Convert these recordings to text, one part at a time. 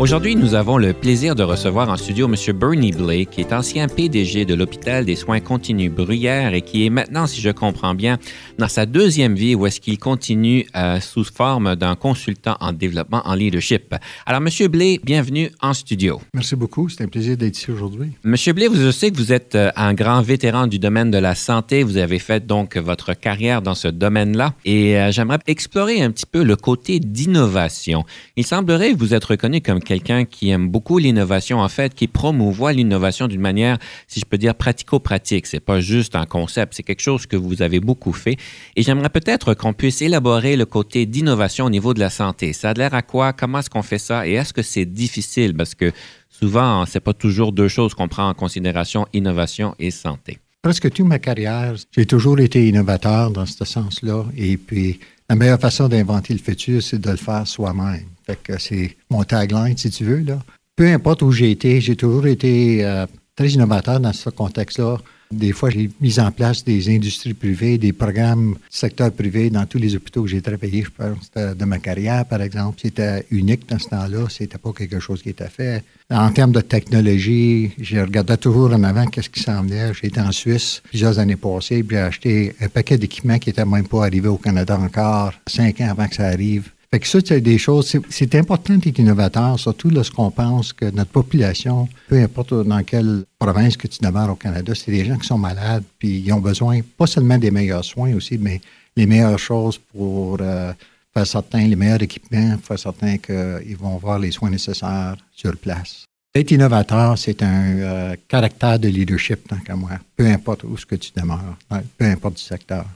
Aujourd'hui, nous avons le plaisir de recevoir en studio M. Bernie Blake, qui est ancien PDG de l'hôpital des soins continus Bruyère et qui est maintenant, si je comprends bien, dans sa deuxième vie où est-ce qu'il continue euh, sous forme d'un consultant en développement en leadership. Alors, M. Blake, bienvenue en studio. Merci beaucoup. C'est un plaisir d'être ici aujourd'hui. M. Blake, je sais que vous êtes euh, un grand vétéran du domaine de la santé. Vous avez fait donc votre carrière dans ce domaine-là et euh, j'aimerais explorer un petit peu le côté d'innovation. Il semblerait que vous êtes reconnu comme quelqu'un qui aime beaucoup l'innovation, en fait, qui promouvoit l'innovation d'une manière, si je peux dire, pratico-pratique. C'est pas juste un concept, c'est quelque chose que vous avez beaucoup fait. Et j'aimerais peut-être qu'on puisse élaborer le côté d'innovation au niveau de la santé. Ça a l'air à quoi? Comment est-ce qu'on fait ça? Et est-ce que c'est difficile? Parce que souvent, c'est pas toujours deux choses qu'on prend en considération, innovation et santé. Presque toute ma carrière, j'ai toujours été innovateur dans ce sens-là. Et puis, la meilleure façon d'inventer le futur, c'est de le faire soi-même. Fait que c'est mon tagline, si tu veux. Là. Peu importe où j'ai été, j'ai toujours été euh, très innovateur dans ce contexte-là. Des fois, j'ai mis en place des industries privées, des programmes secteur privé dans tous les hôpitaux que j'ai travaillé. Je pense de ma carrière, par exemple. C'était unique dans ce temps-là. C'était pas quelque chose qui était fait. En termes de technologie, j'ai regardé toujours en avant qu'est-ce qui s'en venait. Été en Suisse plusieurs années passées, puis j'ai acheté un paquet d'équipements qui n'étaient même pas arrivés au Canada encore, cinq ans avant que ça arrive. Fait que ça, c'est des choses. C'est important d'être innovateur, surtout lorsqu'on pense que notre population, peu importe dans quelle province que tu demeures au Canada, c'est des gens qui sont malades, puis ils ont besoin pas seulement des meilleurs soins aussi, mais les meilleures choses pour euh, faire certain, les meilleurs équipements, faire certain qu'ils vont avoir les soins nécessaires sur place. Être innovateur, c'est un euh, caractère de leadership, tant qu'à moi, peu importe où ce que tu demeures, peu importe du secteur.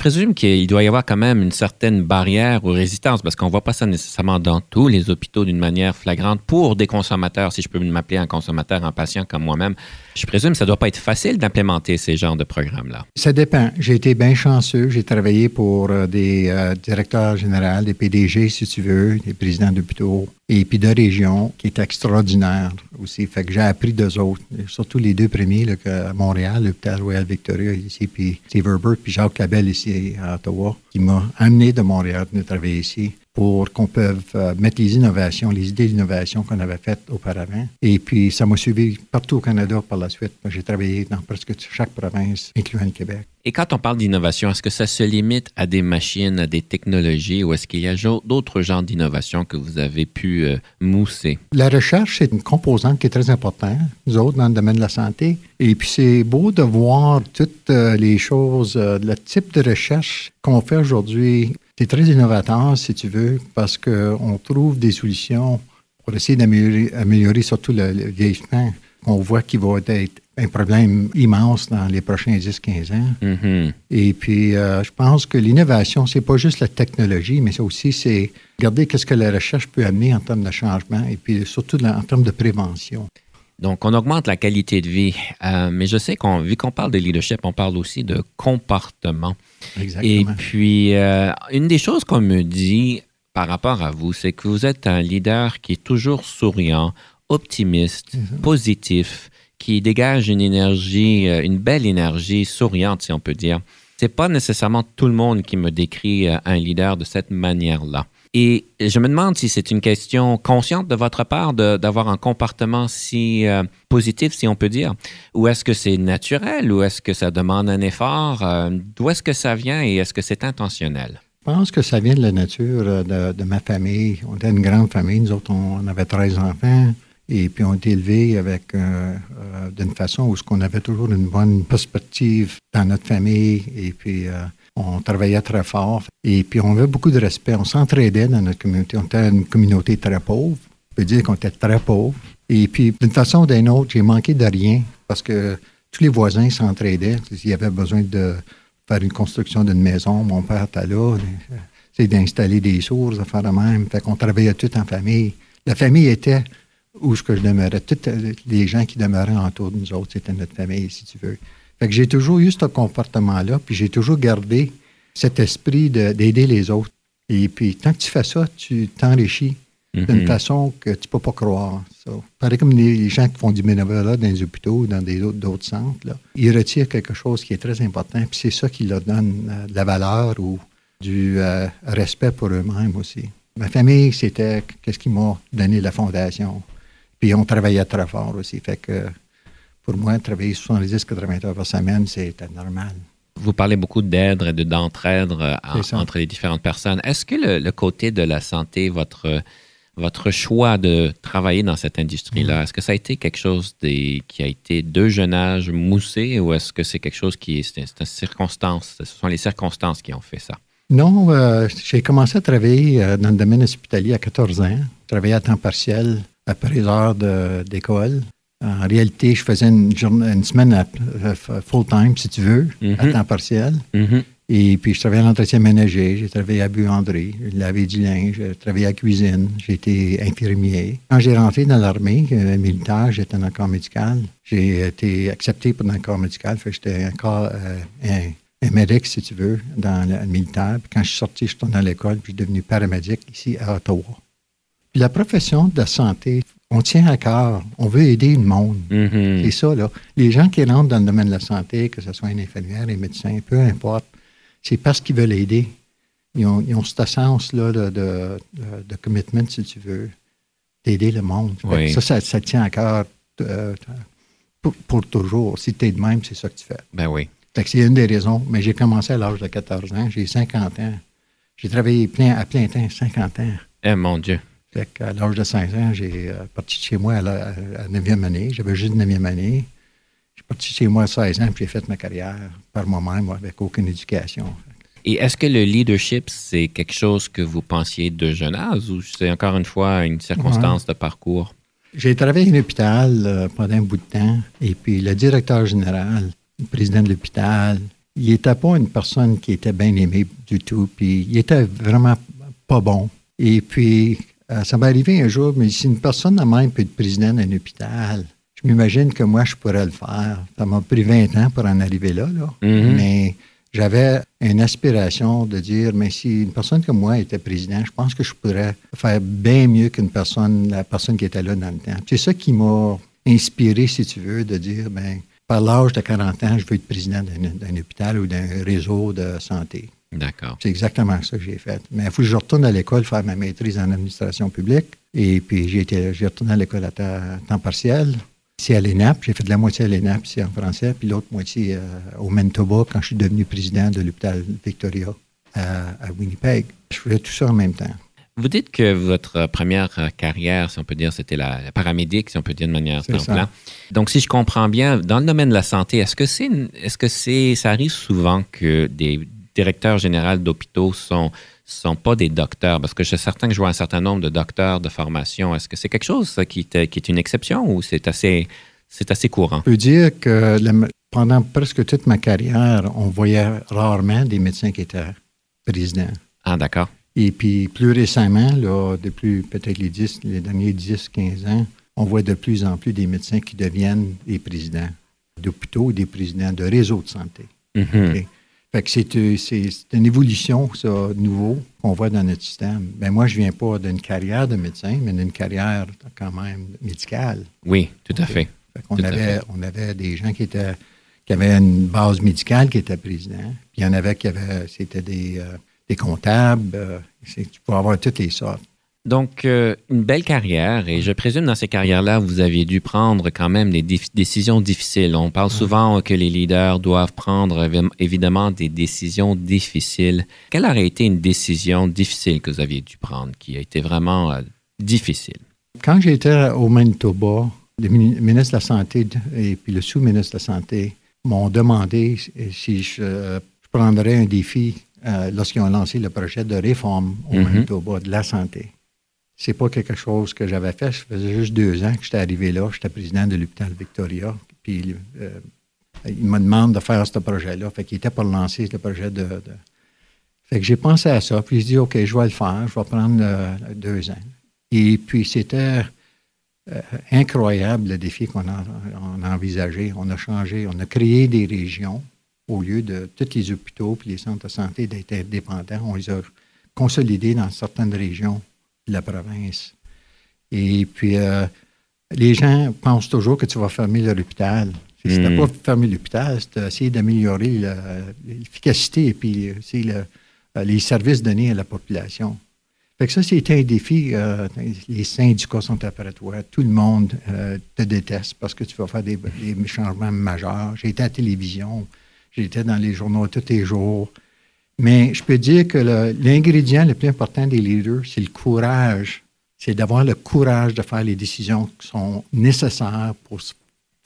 Présume qu'il doit y avoir quand même une certaine barrière ou résistance, parce qu'on ne voit pas ça nécessairement dans tous les hôpitaux d'une manière flagrante pour des consommateurs, si je peux m'appeler un consommateur, un patient comme moi-même. Je présume que ça ne doit pas être facile d'implémenter ces genres de programmes-là. Ça dépend. J'ai été bien chanceux. J'ai travaillé pour euh, des euh, directeurs généraux, des PDG, si tu veux, des présidents d'hôpitaux, et puis de régions, qui est extraordinaire aussi. Fait que j'ai appris d'eux autres, surtout les deux premiers là, à Montréal, l'hôpital Royal Victoria ici, puis Steve Herbert, puis Jacques Labelle ici à Ottawa, qui m'a amené de Montréal de travailler ici pour qu'on puisse euh, mettre les innovations, les idées d'innovation qu'on avait faites auparavant. Et puis, ça m'a suivi partout au Canada par la suite. J'ai travaillé dans presque chaque province, incluant le Québec. Et quand on parle d'innovation, est-ce que ça se limite à des machines, à des technologies, ou est-ce qu'il y a d'autres genres d'innovation que vous avez pu euh, mousser? La recherche, c'est une composante qui est très importante, nous autres, dans le domaine de la santé. Et puis, c'est beau de voir toutes euh, les choses, le type de recherche qu'on fait aujourd'hui. C'est très innovateur, si tu veux, parce qu'on trouve des solutions pour essayer d'améliorer surtout le, vieillissement. On voit qu'il va être un problème immense dans les prochains 10-15 ans. Mm-hmm. Et puis, euh, je pense que l'innovation, c'est pas juste la technologie, mais aussi c'est regarder qu'est-ce que la recherche peut amener en termes de changement et puis surtout en termes de prévention. Donc, on augmente la qualité de vie. Euh, mais je sais qu'on, vu qu'on parle de leadership, on parle aussi de comportement. Exactement. Et puis, euh, une des choses qu'on me dit par rapport à vous, c'est que vous êtes un leader qui est toujours souriant, optimiste, positif, qui dégage une énergie, euh, une belle énergie souriante, si on peut dire. C'est pas nécessairement tout le monde qui me décrit un leader de cette manière-là. Et je me demande si c'est une question consciente de votre part d'avoir un comportement si euh, positif, si on peut dire, ou est-ce que c'est naturel, ou est-ce que ça demande un effort, euh, d'où est-ce que ça vient et est-ce que c'est intentionnel? Je pense que ça vient de la nature euh, de, ma famille. On était une grande famille, nous autres, on avait 13 enfants. Et puis, on été élevés avec d'une façon où on avait toujours une bonne perspective dans notre famille. Et puis, on travaillait très fort et puis on avait beaucoup de respect. On s'entraidait dans notre communauté. On était une communauté très pauvre. On peut dire qu'on était très pauvre. Et puis, d'une façon ou d'une autre, j'ai manqué de rien parce que tous les voisins s'entraidaient. S'il y avait besoin de faire une construction d'une maison, mon père était là. C'est d'installer des sources, de faire de même. Fait qu'on travaillait tout en famille. La famille était où je demeurais. Tous les gens qui demeuraient autour de nous autres, c'était notre famille, si tu veux. Fait que j'ai toujours eu ce comportement-là, puis j'ai toujours gardé cet esprit d'aider les autres. Et puis, tant que tu fais ça, tu t'enrichis d'une mm-hmm. façon que tu ne peux pas croire. Ça. Pareil comme les gens qui font du bénévolat dans les hôpitaux, dans d'autres centres, là, ils retirent quelque chose qui est très important, puis c'est ça qui leur donne euh, de la valeur ou du euh, respect pour eux-mêmes aussi. Ma famille, c'était qu'est-ce qui m'a donné la fondation. Puis on travaillait très fort aussi. Fait que pour moi, travailler 70-80 heures par semaine, c'était normal. Vous parlez beaucoup d'aide et d'entraide euh, entre les différentes personnes. Est-ce que le, côté de la santé, votre, votre choix de travailler dans cette industrie-là, mm. est-ce que ça a été quelque chose qui a été de jeune âge moussé ou est-ce que c'est quelque chose qui est, c'est une circonstance, ce sont les circonstances qui ont fait ça? Non, euh, j'ai commencé à travailler euh, dans le domaine hospitalier à 14 ans. Travailler à temps partiel après les heures d'école. En réalité, je faisais une, une semaine euh, full-time, si tu veux, à mm-hmm. temps partiel. Mm-hmm. Et puis, je travaillais à l'entretien ménager, j'ai travaillé à buanderie, j'ai lavé du linge, j'ai travaillé à la cuisine, j'ai été infirmier. Quand j'ai rentré dans l'armée militaire, j'étais dans le corps médical. J'ai été accepté pour le corps médical, fait j'étais encore un un médic, si tu veux, dans le militaire. Puis quand je suis sorti, je suis retourné à l'école, puis je suis devenu paramédic ici à Ottawa. Puis la profession de la santé, on tient à cœur, on veut aider le monde. Mm-hmm. C'est ça, là. Les gens qui rentrent dans le domaine de la santé, que ce soit un infirmière, un médecin, peu importe, c'est parce qu'ils veulent aider. Ils ont, ils ont sens-là de, de, de, commitment, si tu veux, d'aider le monde. Ça, ça, tient à cœur euh, pour, pour, toujours. Si tu es de même, c'est ça que tu fais. Ben oui c'est une des raisons. Mais j'ai commencé à l'âge de 14 ans. J'ai 50 ans. J'ai travaillé plein, à plein temps, 50 ans. Eh mon Dieu. À l'âge de 5 ans, j'ai euh, parti de chez moi à la, 9e année. J'avais juste 9e année. J'ai parti de chez moi à 16 ans, puis j'ai fait ma carrière par moi-même, avec aucune éducation. Et est-ce que le leadership, c'est quelque chose que vous pensiez de jeune âge ou c'est encore une fois une circonstance de parcours? J'ai travaillé à l'hôpital euh, pendant un bout de temps et puis le directeur général le président de l'hôpital. Il n'était pas une personne qui était bien aimée du tout, puis il était vraiment pas bon. Et puis, euh, ça m'est arrivé un jour, mais si une personne de même peut être président d'un hôpital, je m'imagine que moi, je pourrais le faire. Ça m'a pris 20 ans pour en arriver là, là. Mm-hmm. mais j'avais une aspiration de dire, mais si une personne comme moi était président, je pense que je pourrais faire bien mieux qu'une personne, la personne qui était là dans le temps. C'est ça qui m'a inspiré, si tu veux, de dire, ben par l'âge de 40 ans, je veux être président d'un hôpital ou d'un réseau de santé. D'accord. C'est exactement ça que j'ai fait. Mais il faut que je retourne à l'école faire ma maîtrise en administration publique. Et puis, j'ai, été, j'ai retourné à l'école à temps, partiel. Ici à l'ENAP, j'ai fait de la moitié à l'ENAP, ici en français, puis l'autre moitié euh, au Manitoba quand je suis devenu président de l'hôpital Victoria à Winnipeg. Je faisais tout ça en même temps. Vous dites que votre première carrière, si on peut dire, c'était la, paramédic, si on peut dire de manière simple. Donc, si je comprends bien, dans le domaine de la santé, est-ce que c'est, est-ce que c'est, ça arrive souvent que des directeurs généraux d'hôpitaux sont sont pas des docteurs, parce que je suis certain que je vois un certain nombre de docteurs de formation. Est-ce que c'est quelque chose qui, qui est une exception ou c'est assez, c'est assez courant? Je peux dire que pendant presque toute ma carrière, on voyait rarement des médecins qui étaient présidents. Ah, d'accord. Et puis plus récemment, là, depuis peut-être les, les derniers 10-15 ans, on voit de plus en plus des médecins qui deviennent des présidents d'hôpitaux, des présidents de réseaux de santé. Mm-hmm. Fait que euh, c'est, une évolution, ça, nouveau, qu'on voit dans notre système. Ben moi, je viens pas d'une carrière de médecin, mais d'une carrière quand même médicale. Oui, tout à fait. on, avait, on avait des gens qui étaient qui avaient une base médicale qui étaient présidents. Puis il y en avait qui avaient, c'était des, euh, des comptables, euh, tu peux avoir toutes les sortes. Donc, euh, une belle carrière, et je présume dans ces carrières-là, vous aviez dû prendre quand même des décisions difficiles. On parle souvent que les leaders doivent prendre évidemment des décisions difficiles. Quelle aurait été une décision difficile que vous aviez dû prendre, qui a été vraiment euh, difficile? Quand j'étais au Manitoba, le ministre de la Santé et puis le sous-ministre de la Santé m'ont demandé si je prendrais un défi euh, lorsqu'ils ont lancé le projet de réforme au mm-hmm. Manitoba de la santé. C'est pas quelque chose que j'avais fait. Je faisais juste deux ans que j'étais arrivé là. J'étais président de l'hôpital Victoria. Puis euh, il me demande de faire ce projet-là. Fait qu'il était pour lancer le projet de, Fait que j'ai pensé à ça. Puis j'ai dit, OK, je vais le faire. Je vais prendre euh, deux ans. Et puis c'était euh, incroyable le défi qu'on a, envisagé. On a changé, on a créé des régions au lieu de tous les hôpitaux et les centres de santé d'être indépendants. On les a consolidés dans certaines régions de la province. Et puis, euh, les gens pensent toujours que tu vas fermer leur hôpital. Si tu n'as pas fermé l'hôpital, c'est essayer d'améliorer l'efficacité et puis les services donnés à la population. Fait que ça, c'était un défi. Euh, les syndicats sont après toi. Tout le monde euh, te déteste parce que tu vas faire des, changements majeurs. J'ai été à la télévision. J'étais dans les journaux tous les jours. Mais je peux dire que l'ingrédient le, plus important des leaders, c'est le courage. C'est d'avoir le courage de faire les décisions qui sont nécessaires pour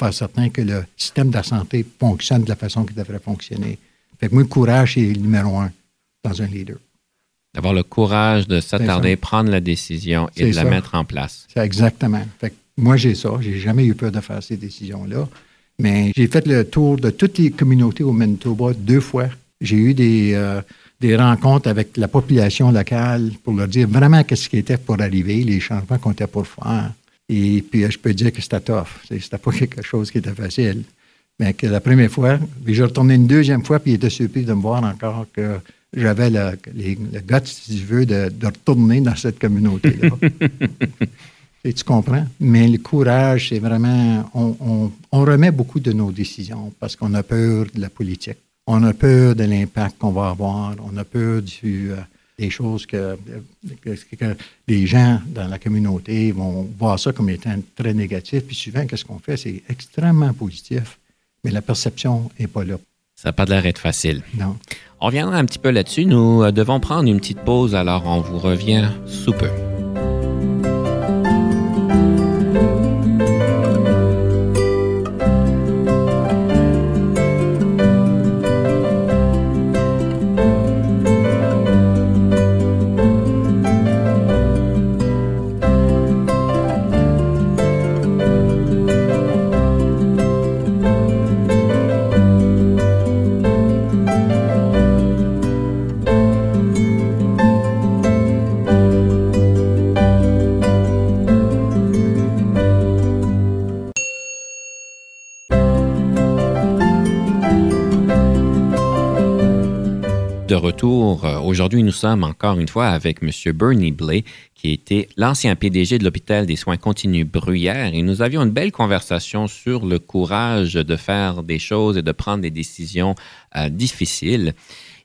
faire certain que le système de la santé fonctionne de la façon qu'il devrait fonctionner. Fait que moi, le courage, c'est le numéro un dans un leader. D'avoir le courage de s'attarder, prendre la décision et de la mettre en place. C'est exactement. Fait moi, j'ai ça. J'ai jamais eu peur de faire ces décisions-là. Mais j'ai fait le tour de toutes les communautés au Manitoba deux fois. J'ai eu des, euh, des rencontres avec la population locale pour leur dire vraiment qu'est-ce qui était pour arriver, les changements qu'on était pour faire. Et puis, je peux dire que c'était tough. C'était pas quelque chose qui était facile. Mais que la première fois, puis j'ai retourné une deuxième fois, puis il était surpris de me voir encore que j'avais le, le goût, si tu veux, de, retourner dans cette communauté-là. Et tu comprends? Mais le courage, c'est vraiment. On, remet beaucoup de nos décisions parce qu'on a peur de la politique. On a peur de l'impact qu'on va avoir. On a peur du, euh, des choses que, que, les gens dans la communauté vont voir ça comme étant très négatif. Puis souvent, qu'est-ce qu'on fait? C'est extrêmement positif, mais la perception n'est pas là. Ça n'a pas l'air d'être facile. Non. On reviendra un petit peu là-dessus. Nous euh, devons prendre une petite pause, alors on vous revient sous peu. Aujourd'hui, nous sommes encore une fois avec M. Bernie Blay, qui était l'ancien PDG de l'hôpital des soins continus Bruyère, et nous avions une belle conversation sur le courage de faire des choses et de prendre des décisions euh, difficiles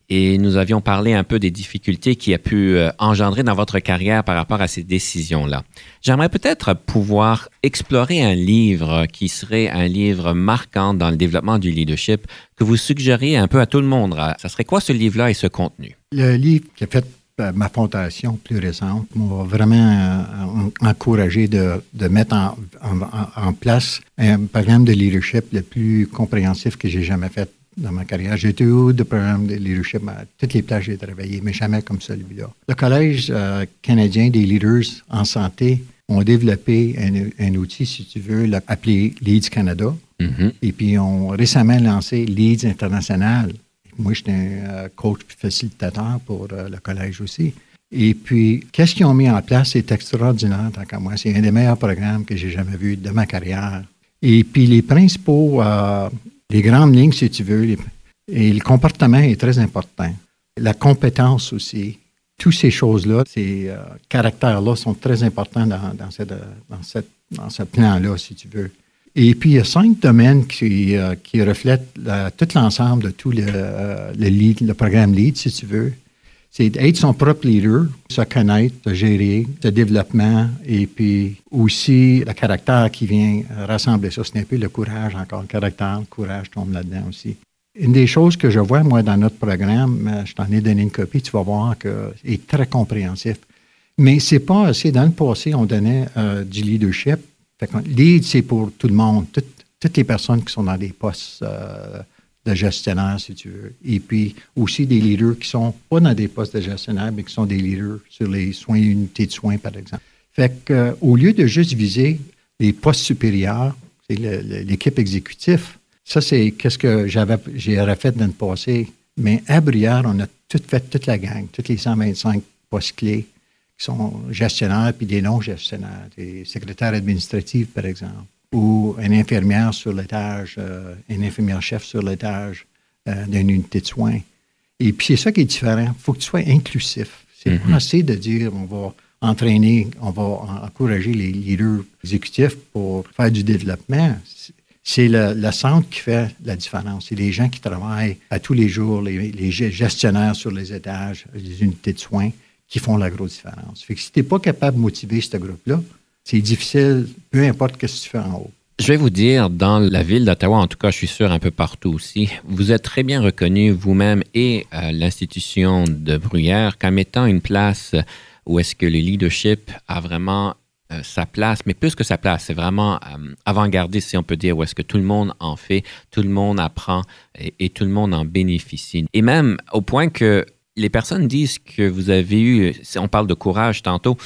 et nous avions parlé un peu des difficultés qui a pu euh, engendrer dans votre carrière par rapport à ces décisions-là. J'aimerais peut-être pouvoir explorer un livre qui serait un livre marquant dans le développement du leadership que vous suggériez un peu à tout le monde. Ça serait quoi ce livre-là et ce contenu? Le livre qui a fait euh, ma fondation plus récente m'a vraiment euh, encouragé de, mettre en, place un programme de leadership le plus compréhensif que j'ai jamais fait dans ma carrière. J'ai été eu de programmes de leadership à toutes les places où j'ai travaillé, mais jamais comme celui-là. Le Collège euh, canadien des leaders en santé ont développé un, outil, si tu veux, appelé Leads Canada. Mm-hmm. Et puis, ont récemment lancé Leads International. Moi, j'étais un euh, coach facilitateur pour euh, le collège aussi. Et puis, qu'est-ce qu'ils ont mis en place? C'est extraordinaire, tant qu'à moi. C'est un des meilleurs programmes que j'ai jamais vu de ma carrière. Et puis, les principaux les grandes lignes, si tu veux, et le comportement est très important. La compétence aussi. Toutes ces choses-là, ces euh, caractères-là sont très importants dans, dans, cette, dans, cette, dans ce plan-là, si tu veux. Et puis, il y a cinq domaines qui, euh, qui reflètent tout l'ensemble de tout le, euh, le, programme LEAD, si tu veux. C'est être son propre leader, se connaître, se gérer, le développement et puis aussi le caractère qui vient rassembler ça. C'est un peu le courage encore. Le caractère, le courage tombe là-dedans aussi. Une des choses que je vois, moi, dans notre programme, euh, je t'en ai donné une copie, tu vas voir que est très compréhensif. Mais c'est pas assez. Dans le passé, on donnait euh, du leadership. Fait lead, c'est pour tout le monde, toutes, les personnes qui sont dans des postes euh, de gestionnaire, si tu veux. Et puis aussi des leaders qui sont pas dans des postes de gestionnaire, mais qui sont des leaders sur les soins, unités de soins, par exemple. Fait qu'au euh, lieu de juste viser les postes supérieurs, c'est l'équipe exécutive, ça, c'est qu'est-ce que j'avais, j'aurais fait dans le passé. Mais à Brière, on a tout fait, toute la gang, tous les 125 postes clés qui sont gestionnaires puis des non-gestionnaires, des secrétaires administratifs, par exemple, ou une infirmière sur l'étage, euh, une infirmière-chef sur l'étage euh, d'une unité de soins. Et puis, c'est ça qui est différent. Il faut que tu sois inclusif. C'est pas assez de dire on va entraîner, on va encourager les leaders exécutifs pour faire du développement. C'est le, centre qui fait la différence. C'est les gens qui travaillent à tous les jours, les, gestionnaires sur les étages, les unités de soins, qui font la grosse différence. Fait que si tu n'es pas capable de motiver ce groupe-là, c'est difficile, peu importe ce que tu fais en haut. Je vais vous dire, dans la ville d'Ottawa, en tout cas, je suis sûr un peu partout aussi, vous êtes très bien reconnu vous-même et euh, l'institution de Bruyère comme étant une place où est-ce que le leadership a vraiment euh, sa place, mais plus que sa place, c'est vraiment euh, avant-gardiste, si on peut dire, où est-ce que tout le monde en fait, tout le monde apprend et, tout le monde en bénéficie. Et même au point que les personnes disent que vous avez eu, on parle de courage tantôt,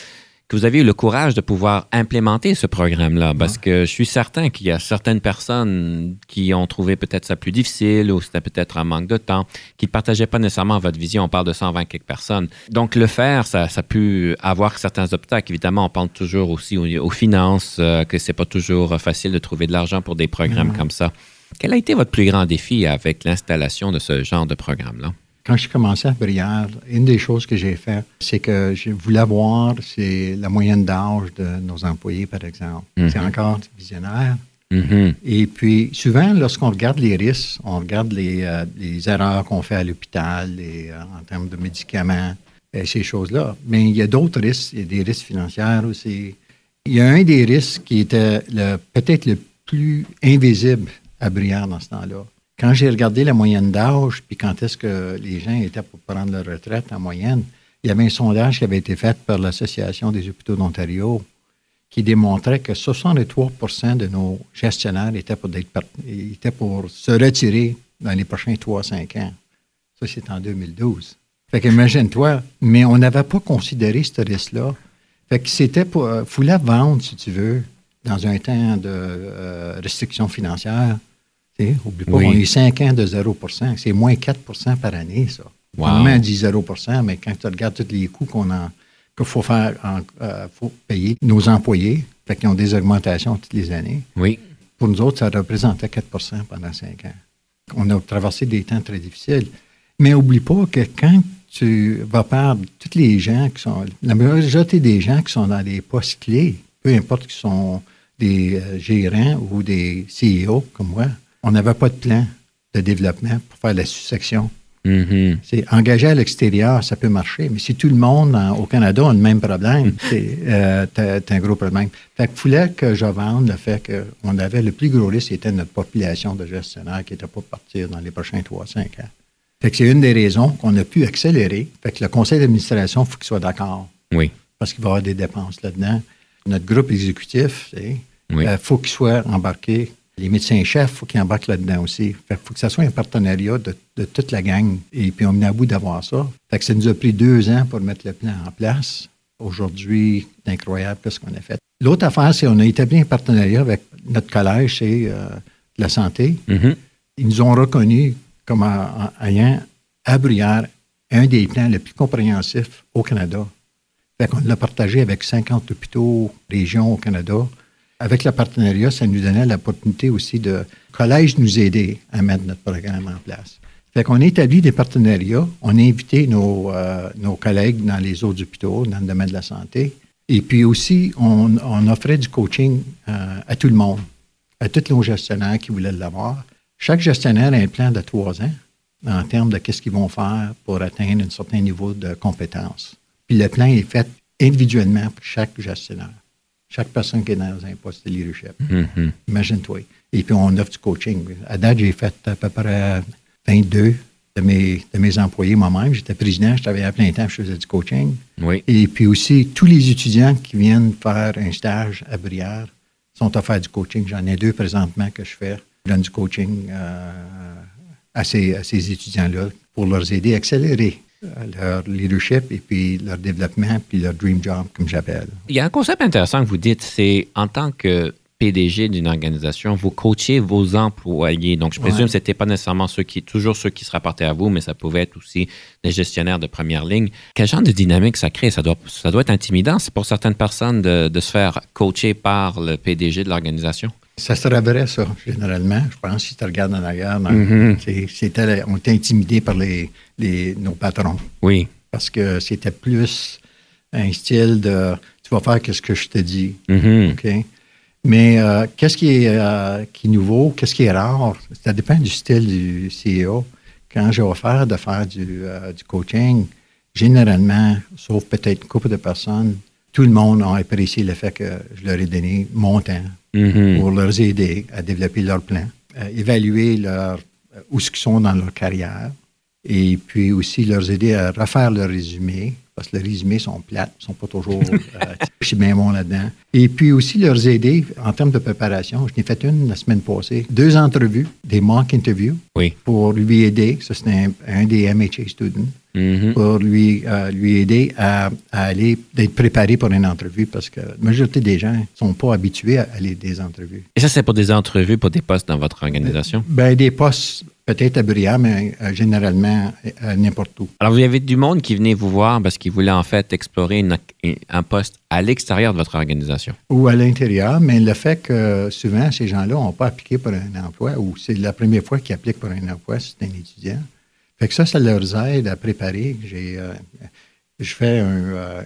que vous avez eu le courage de pouvoir implémenter ce programme-là, parce que je suis certain qu'il y a certaines personnes qui ont trouvé peut-être ça plus difficile ou c'était peut-être un manque de temps, qui ne partageaient pas nécessairement votre vision. On parle de 120 quelques personnes. Donc, le faire, ça, ça a pu avoir certains obstacles. Évidemment, on parle toujours aussi aux, finances, euh, que c'est pas toujours facile de trouver de l'argent pour des programmes comme ça. Quel a été votre plus grand défi avec l'installation de ce genre de programme-là? Quand j'ai commencé à Brière, une des choses que j'ai fait, c'est que je voulais voir c'est la moyenne d'âge de nos employés, par exemple. Mhm. C'est encore visionnaire. Mhm. Et puis, souvent, lorsqu'on regarde les risques, on regarde les, euh, erreurs qu'on fait à l'hôpital euh, en termes de médicaments, et ces choses-là. Mais il y a d'autres risques. Il y a des risques financiers aussi. Il y a un des risques qui était peut-être le plus invisible à Brière dans ce temps-là. Quand j'ai regardé la moyenne d'âge, puis quand est-ce que les gens étaient pour prendre leur retraite en moyenne, il y avait un sondage qui avait été fait par l'Association des hôpitaux d'Ontario qui démontrait que 63% de nos gestionnaires étaient pour, pour se retirer dans les prochains 3-5 ans. Ça, c'est en 2012. Fait qu'imagine-toi, mais on n'avait pas considéré ce risque-là. Fait que c'était pour, euh, fallait vendre, si tu veux, dans un temps de euh, restriction financière, Oublie pas, on a eu 5 ans de 0% C'est moins 4% par année, ça. On dit 0% mais quand tu regardes tous les coûts qu'on a, qu'il faut faire, euh, faut payer nos employés, fait qu'ils ont des augmentations toutes les années. Oui. Pour nous autres, ça représentait 4% pendant 5 ans. On a traversé des temps très difficiles. Mais oublie pas que quand tu vas perdre tous les gens qui sont, la majorité des gens qui sont dans des postes clés, peu importe qu'ils sont des euh, gérants ou des CEO comme moi, on n'avait pas de plan de développement pour faire la succession. Mm-hmm. C'est engagé à l'extérieur, ça peut marcher, mais si tout le monde au Canada a le même problème, mm. c'est euh, un gros problème. Fait qu'il fallait que je vende le fait qu'on avait le plus gros risque, c'était notre population de gestionnaires qui n'était pas partir dans les prochains 3-5 ans. Fait que c'est une des raisons qu'on a pu accélérer. Fait que le conseil d'administration, il faut qu'il soit d'accord. Oui. Parce qu'il va y avoir des dépenses là-dedans. Notre groupe exécutif, il euh, faut qu'il soit embarqué les médecins-chefs, il faut qu'ils embarquent là-dedans aussi. Il faut que ça soit un partenariat de, toute la gang. Et puis, on est à bout d'avoir ça. Fait que ça nous a pris deux ans pour mettre le plan en place. Aujourd'hui, c'est incroyable ce qu'on a fait. L'autre affaire, c'est qu'on a établi un partenariat avec notre collège, c'est euh, la santé. Mm-hmm. Ils nous ont reconnus comme ayant à Bruyère un des plans les plus compréhensifs au Canada. Fait qu'on l'a partagé avec 50 hôpitaux, régions au Canada avec le partenariat, ça nous donnait l'opportunité aussi de collège nous aider à mettre notre programme en place. Fait qu'on a établi des partenariats, on a invité nos, euh, nos collègues dans les autres hôpitaux, dans le domaine de la santé, et puis aussi, on, offrait du coaching euh, à tout le monde, à tous nos gestionnaires qui voulaient l'avoir. Chaque gestionnaire a un plan de trois ans en termes de qu'est-ce qu'ils vont faire pour atteindre un certain niveau de compétence. Puis le plan est fait individuellement pour chaque gestionnaire chaque personne qui est dans un poste de leadership. Mm-hmm. Imagine-toi. Et puis, on offre du coaching. À date, j'ai fait à peu près 22 de mes, de mes employés moi-même. J'étais président, je travaillais à plein temps, je faisais du coaching. Oui. Et puis aussi, tous les étudiants qui viennent faire un stage à Brière sont offerts du coaching. J'en ai deux présentement que je fais. Je donne du coaching euh, à ces, à ces étudiants-là pour leur aider à accélérer leur leadership et puis leur développement, puis leur dream job, comme j'appelle. Il y a un concept intéressant que vous dites, c'est en tant que PDG d'une organisation, vous coachez vos employés. Donc, je présume Ouais. que ce n'était pas nécessairement ceux qui, toujours ceux qui se rapportaient à vous, mais ça pouvait être aussi des gestionnaires de première ligne. Quel genre de dynamique ça crée? Ça doit, ça doit être intimidant pour certaines personnes de, de se faire coacher par le PDG de l'organisation. Ça serait vrai, ça, généralement. Je pense, si tu regardes en arrière, dans- Mhm. on était intimidés par les, les- nos patrons Oui. parce que c'était plus un style de tu vas faire ce que je te dis. Mhm. OK? Mais euh, qu'est-ce qui est, euh, qui est nouveau, qu'est-ce qui est rare? Ça dépend du style du CEO. Quand j'ai offert de faire du, euh, du coaching, généralement, sauf peut-être une couple de personnes, tout le monde a apprécié le fait que je leur ai donné mon temps Mhm. pour leur aider à développer leur plan, à évaluer leur, euh, où ce qu'ils sont dans leur carrière et puis aussi leur aider à refaire leur résumé parce que les résumés sont plates, sont pas toujours. euh, je suis bien bon là-dedans. Et puis aussi leur aider en termes de préparation. Je n'ai fait une la semaine passée, deux entrevues, des mock interviews Oui. pour lui aider. Ça, c'était un, un des MHA students Mhm. pour lui, euh, lui aider à, à aller, d'être préparé pour une entrevue parce que la majorité des gens ne sont pas habitués à aller des entrevues. Et ça, c'est pour des entrevues, pour des postes dans votre organisation? Ben, des postes peut-être à Bria, mais euh, généralement euh, n'importe où. Alors, vous avez du monde qui venait vous voir parce qu'il voulait en fait explorer une- un poste à l'extérieur de votre organisation. Ou à l'intérieur, mais le fait que souvent, ces gens-là n'ont pas appliqué pour un emploi ou c'est la première fois qu'ils appliquent pour un emploi, c'est un étudiant. Fait que ça, ça leur aide à préparer. J'ai, euh, je fais un, euh,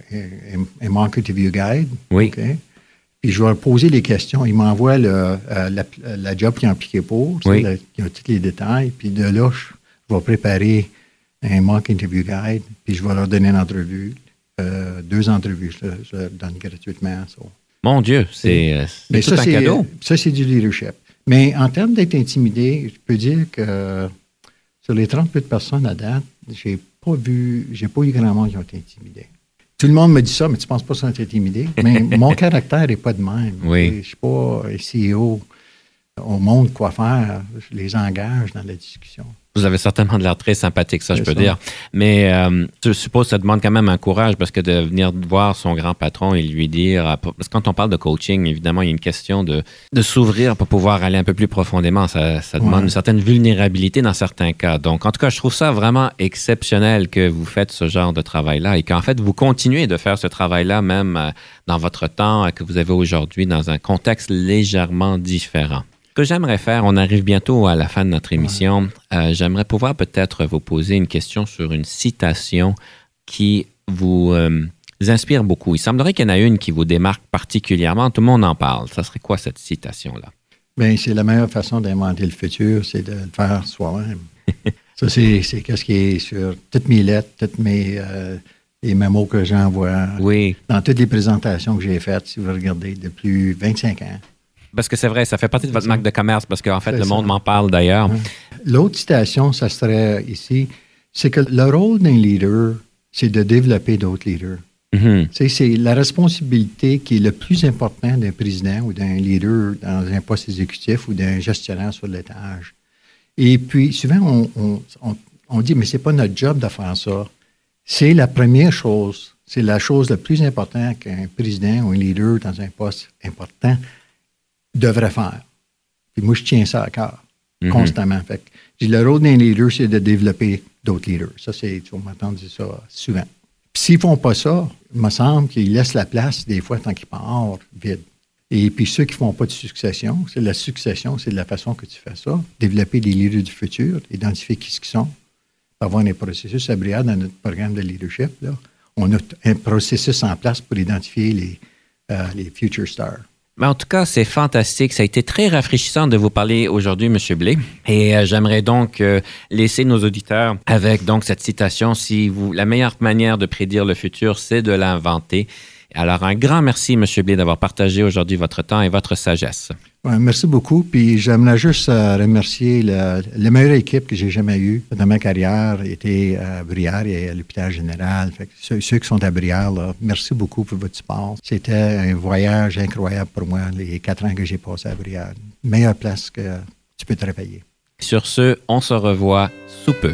un, un mock interview guide. Oui. Puis je vais leur poser les questions. Ils m'envoient le, euh, la, la job qu'ils ont appliqué pour. Oui. Le- Ils ont tous les détails. Puis de là, je, je vais préparer un mock interview guide. Puis je vais leur donner une entrevue. Euh, deux entrevues, je, leur- je leur donne gratuitement. ça. Mon Dieu, c'est tout ça, un c'est, cadeau. ça, c'est du leadership. Mais en termes d'être intimidé, je peux dire que sur les 30 de personnes à date, j'ai pas vu, j'ai pas eu grand monde qui ont été intimidés. Tout le monde me dit ça, mais tu penses pas qu'ils sont intimidés. Mais mon caractère n'est pas de même. Oui. Je suis pas CEO. On montre quoi faire. Je les engage dans la discussion. Vous avez certainement de l'air très sympathique, ça, je peux ça. dire. Mais euh, je suppose que ça demande quand même un courage parce que de venir voir son grand patron et lui dire. euh, Parce que quand on parle de coaching, évidemment, il y a une question de, de s'ouvrir pour pouvoir aller un peu plus profondément. Ça, ça demande Ouais. une certaine vulnérabilité dans certains cas. Donc, en tout cas, je trouve ça vraiment exceptionnel que vous faites ce genre de travail-là et qu'en fait, vous continuez de faire ce travail-là même euh, dans votre temps que vous avez aujourd'hui dans un contexte légèrement différent. Ce que j'aimerais faire, on arrive bientôt à la fin de notre émission. Euh, j'aimerais pouvoir peut-être vous poser une question sur une citation qui vous euh, inspire beaucoup. Il semblerait qu'il y en a une qui vous démarque particulièrement. Tout le monde en parle. Ça serait quoi cette citation-là? Bien, c'est la meilleure façon d'inventer le futur, c'est de le faire soi-même. ça, c'est, c'est qu'est-ce qui est sur toutes mes lettres, toutes mes euh, les mémos que j'envoie, Oui, dans toutes les présentations que j'ai faites, si vous regardez, depuis 25 ans. Parce que c'est vrai, ça fait partie de votre marque de commerce parce qu'en fait, le monde m'en parle d'ailleurs. L'autre citation, ça serait ici, c'est que le rôle d'un leader, c'est de développer d'autres leaders. Mhm. C'est la responsabilité qui est le plus important d'un président ou d'un leader dans un poste exécutif ou d'un gestionnaire sur l'étage. Et puis, souvent, on, on- on- on dit, mais c'est pas notre job de faire ça. C'est la première chose, c'est la chose la plus importante qu'un président ou un leader dans un poste important devrait faire. Puis moi, je tiens ça à cœur, Mhm. constamment. Fait que, le rôle d'un leader, c'est de développer d'autres leaders. Ça, c'est, tu vas m'entendre dire ça souvent. Puis s'ils font pas ça, il me semble qu'ils laissent la place, des fois, tant qu'ils partent, vide. Et puis ceux qui font pas de succession, c'est la succession, c'est de la façon que tu fais ça. Développer des leaders du futur, identifier qui ce qu'ils sont, avoir un processus à Briard dans notre programme de leadership. Là. On a un processus en place pour identifier les, euh, les future stars. Mais en tout cas, c'est fantastique. Ça a été très rafraîchissant de vous parler aujourd'hui, M. Blé. Et euh, j'aimerais donc euh, laisser nos auditeurs avec donc cette citation. Si vous, la meilleure manière de prédire le futur, c'est de l'inventer. Alors, un grand merci, M. Blé, d'avoir partagé aujourd'hui votre temps et votre sagesse. Ouais, merci beaucoup. Puis j'aimerais juste euh, remercier la, la meilleure équipe que j'ai jamais eue dans ma carrière était à Brière et à l'hôpital général. Fait que ceux, ceux qui sont à Brière, là, merci beaucoup pour votre support. C'était un voyage incroyable pour moi, les quatre ans que j'ai passé à Brière. Meilleure place que tu peux travailler. Sur ce, on se revoit sous peu.